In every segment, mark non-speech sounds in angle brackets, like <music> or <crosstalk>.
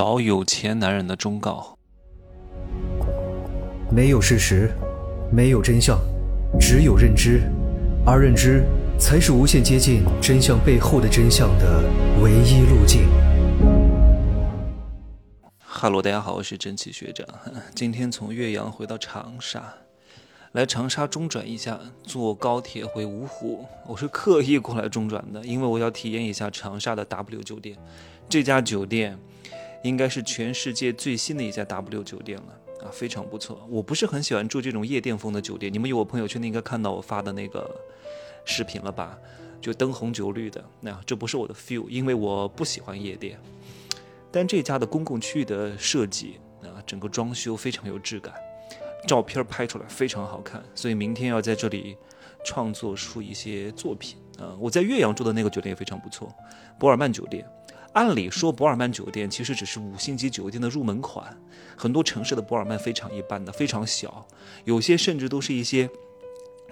找有钱男人的忠告：没有事实，没有真相，只有认知，而认知才是无限接近真相背后的真相的唯一路径。哈喽，大家好，我是真奇学长。<laughs> 今天从岳阳回到长沙，来长沙中转一下，坐高铁回芜湖。我是刻意过来中转的，因为我要体验一下长沙的 W 酒店。这家酒店。应该是全世界最新的一家 W 酒店了啊，非常不错。我不是很喜欢住这种夜店风的酒店，你们有我朋友圈的应该看到我发的那个视频了吧？就灯红酒绿的，那这不是我的 feel，因为我不喜欢夜店。但这家的公共区域的设计啊，整个装修非常有质感，照片拍出来非常好看，所以明天要在这里创作出一些作品啊。我在岳阳住的那个酒店也非常不错，博尔曼酒店。按理说，博尔曼酒店其实只是五星级酒店的入门款。很多城市的博尔曼非常一般的，非常小，有些甚至都是一些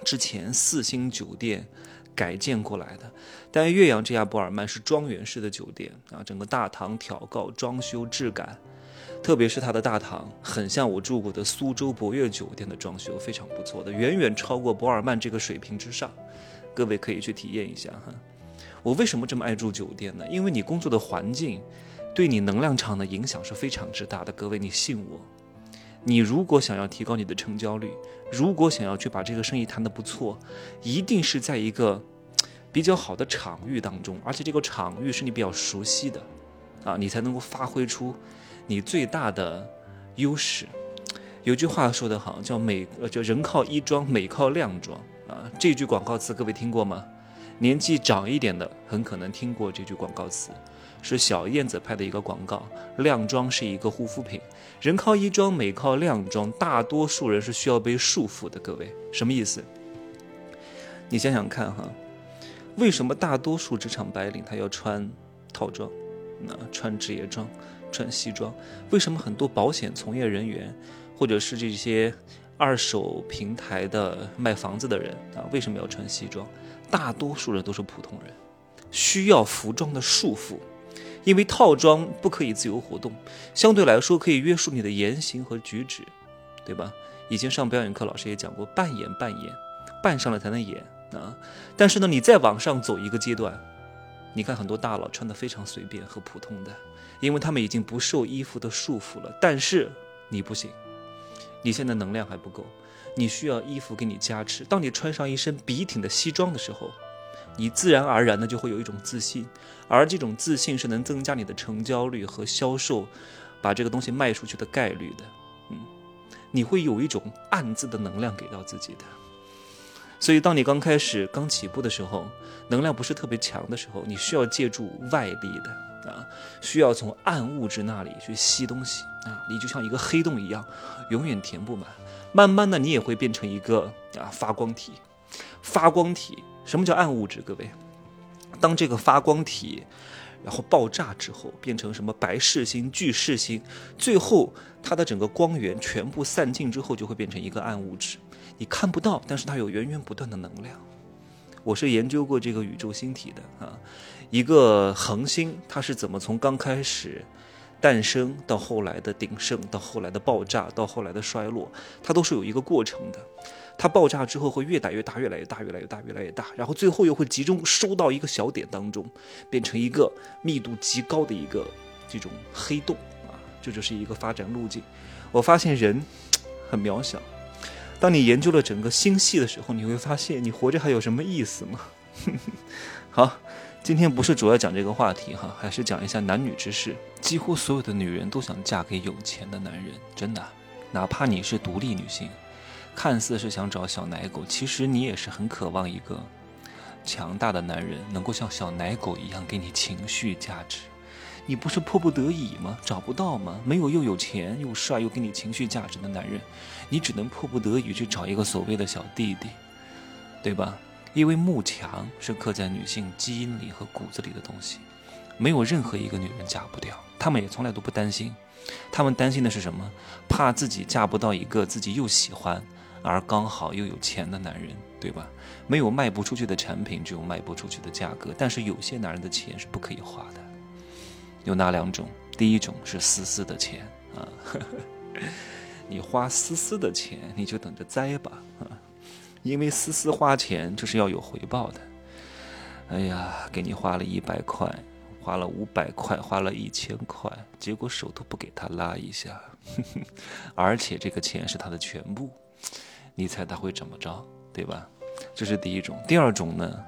之前四星酒店改建过来的。但岳阳这家博尔曼是庄园式的酒店啊，整个大堂挑高、装修质感，特别是它的大堂，很像我住过的苏州博悦酒店的装修，非常不错的，远远超过博尔曼这个水平之上。各位可以去体验一下哈。我为什么这么爱住酒店呢？因为你工作的环境，对你能量场的影响是非常之大的。各位，你信我。你如果想要提高你的成交率，如果想要去把这个生意谈得不错，一定是在一个比较好的场域当中，而且这个场域是你比较熟悉的，啊，你才能够发挥出你最大的优势。有句话说得好，叫美呃，叫人靠衣装，美靠靓装啊。这句广告词各位听过吗？年纪长一点的很可能听过这句广告词，是小燕子拍的一个广告。靓妆是一个护肤品，人靠衣装，美靠靓妆。大多数人是需要被束缚的，各位什么意思？你想想看哈，为什么大多数职场白领他要穿套装，那穿职业装，穿西装？为什么很多保险从业人员，或者是这些二手平台的卖房子的人啊，为什么要穿西装？大多数人都是普通人，需要服装的束缚，因为套装不可以自由活动，相对来说可以约束你的言行和举止，对吧？以前上表演课，老师也讲过，扮演扮演，扮上了才能演啊。但是呢，你再往上走一个阶段，你看很多大佬穿的非常随便和普通的，因为他们已经不受衣服的束缚了。但是你不行，你现在能量还不够。你需要衣服给你加持。当你穿上一身笔挺的西装的时候，你自然而然的就会有一种自信，而这种自信是能增加你的成交率和销售，把这个东西卖出去的概率的。嗯，你会有一种暗自的能量给到自己的。所以，当你刚开始刚起步的时候，能量不是特别强的时候，你需要借助外力的，需要从暗物质那里去吸东西啊，你就像一个黑洞一样，永远填不满。慢慢的，你也会变成一个啊发光体。发光体，什么叫暗物质？各位，当这个发光体然后爆炸之后，变成什么白噬星、巨噬星，最后它的整个光源全部散尽之后，就会变成一个暗物质。你看不到，但是它有源源不断的能量。我是研究过这个宇宙星体的啊，一个恒星它是怎么从刚开始。诞生到后来的鼎盛，到后来的爆炸，到后来的衰落，它都是有一个过程的。它爆炸之后会越打越大，越来越大，越来越大，越来越大，然后最后又会集中收到一个小点当中，变成一个密度极高的一个这种黑洞啊，这就是一个发展路径。我发现人 <sniffs> 很渺小。当你研究了整个星系的时候，你会发现你活着还有什么意思吗？好。今天不是主要讲这个话题哈，还是讲一下男女之事。几乎所有的女人都想嫁给有钱的男人，真的。哪怕你是独立女性，看似是想找小奶狗，其实你也是很渴望一个强大的男人，能够像小奶狗一样给你情绪价值。你不是迫不得已吗？找不到吗？没有又有钱又帅又给你情绪价值的男人，你只能迫不得已去找一个所谓的小弟弟，对吧？因为慕强是刻在女性基因里和骨子里的东西，没有任何一个女人嫁不掉，她们也从来都不担心。她们担心的是什么？怕自己嫁不到一个自己又喜欢而刚好又有钱的男人，对吧？没有卖不出去的产品，只有卖不出去的价格。但是有些男人的钱是不可以花的，有哪两种？第一种是丝丝的钱啊，<laughs> 你花丝丝的钱，你就等着栽吧啊，因为丝丝花钱就是要有回报的。哎呀，给你花了一百块，花了五百块，花了一千块，结果手都不给他拉一下，<laughs> 而且这个钱是他的全部，你猜他会怎么着？对吧？这是第一种。第二种呢？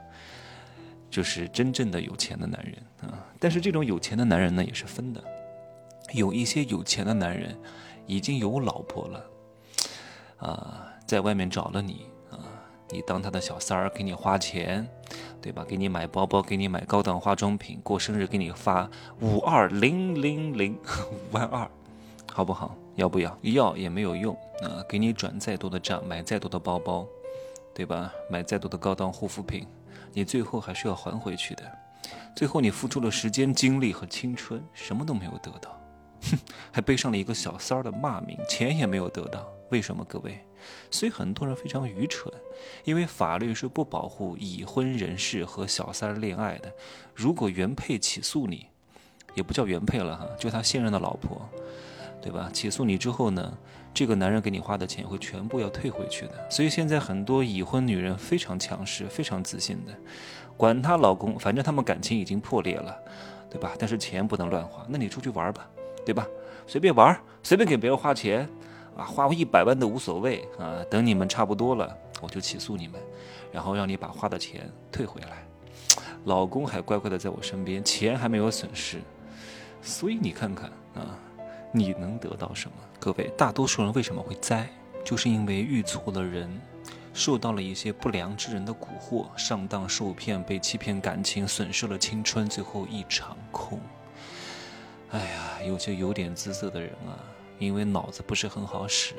就是真正的有钱的男人啊，但是这种有钱的男人呢也是分的，有一些有钱的男人已经有老婆了，啊，在外面找了你，你当他的小三儿，给你花钱，对吧？给你买包包，给你买高档化妆品，过生日给你发五二零零零五万二，好不好？要不要？要也没有用啊，给你转再多的账，买再多的包包，对吧？买再多的高档护肤品。你最后还是要还回去的，最后你付出了时间、精力和青春，什么都没有得到，哼，<laughs> 还背上了一个小三儿的骂名，钱也没有得到。为什么，各位？所以很多人非常愚蠢，因为法律是不保护已婚人士和小三儿恋爱的。如果原配起诉你，也不叫原配了哈，就他现任的老婆，对吧？起诉你之后呢？这个男人给你花的钱会全部要退回去的，所以现在很多已婚女人非常强势、非常自信的，管她老公，反正他们感情已经破裂了，对吧？但是钱不能乱花，那你出去玩吧，对吧？随便玩，随便给别人花钱，啊，花一百万都无所谓啊。等你们差不多了，我就起诉你们，然后让你把花的钱退回来。老公还乖乖的在我身边，钱还没有损失，所以你看看啊。你能得到什么？各位，大多数人为什么会栽？就是因为遇错了人，受到了一些不良之人的蛊惑，上当受骗，被欺骗感情，损失了青春，最后一场空。哎呀，有些有点姿色的人啊，因为脑子不是很好使，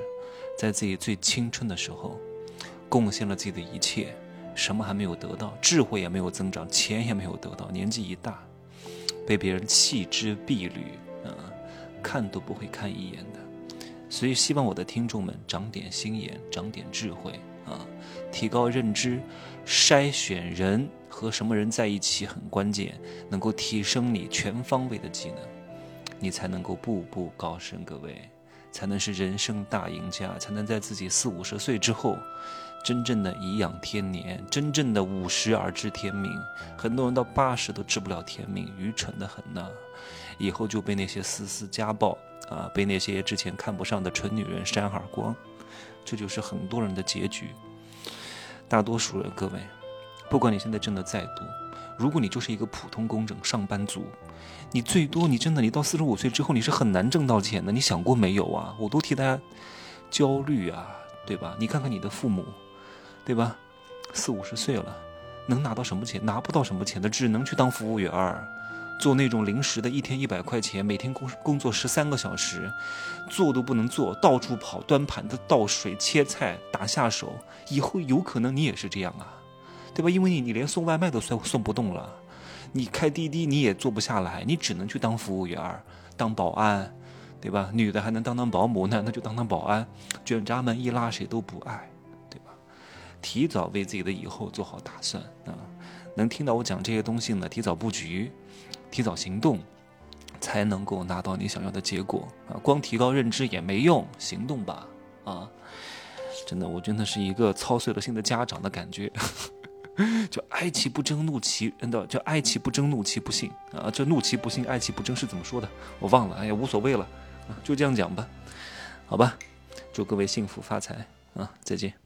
在自己最青春的时候，贡献了自己的一切，什么还没有得到，智慧也没有增长，钱也没有得到，年纪一大，被别人弃之敝履。嗯看都不会看一眼的，所以希望我的听众们长点心眼，长点智慧啊，提高认知，筛选人和什么人在一起很关键，能够提升你全方位的技能，你才能够步步高升，各位才能是人生大赢家，才能在自己四五十岁之后，真正的颐养天年，真正的五十而知天命。很多人到八十都知不了天命，愚蠢的很呐。以后就被那些丝丝家暴啊，被那些之前看不上的蠢女人扇耳光，这就是很多人的结局。大多数人，各位，不管你现在挣的再多，如果你就是一个普通工整上班族，你最多你真的你到四十五岁之后你是很难挣到钱的。你想过没有啊？我都替大家焦虑啊，对吧？你看看你的父母，对吧？四五十岁了，能拿到什么钱？拿不到什么钱的，只能去当服务员儿。做那种临时的，一天一百块钱，每天工工作十三个小时，做都不能做，到处跑，端盘子、倒水、切菜、打下手。以后有可能你也是这样啊，对吧？因为你你连送外卖都送送不动了，你开滴滴你也做不下来，你只能去当服务员、当保安，对吧？女的还能当当保姆，男的就当当保安，卷闸门一拉谁都不爱，对吧？提早为自己的以后做好打算啊！能听到我讲这些东西呢，提早布局。提早行动，才能够拿到你想要的结果啊！光提高认知也没用，行动吧啊！真的，我真的是一个操碎了心的家长的感觉，哀其不争，怒其嗯的，叫哀其不争，怒其不幸啊！这怒其不幸，哀其不争是怎么说的？我忘了，哎呀，无所谓了，就这样讲吧，好吧，祝各位幸福发财啊！再见。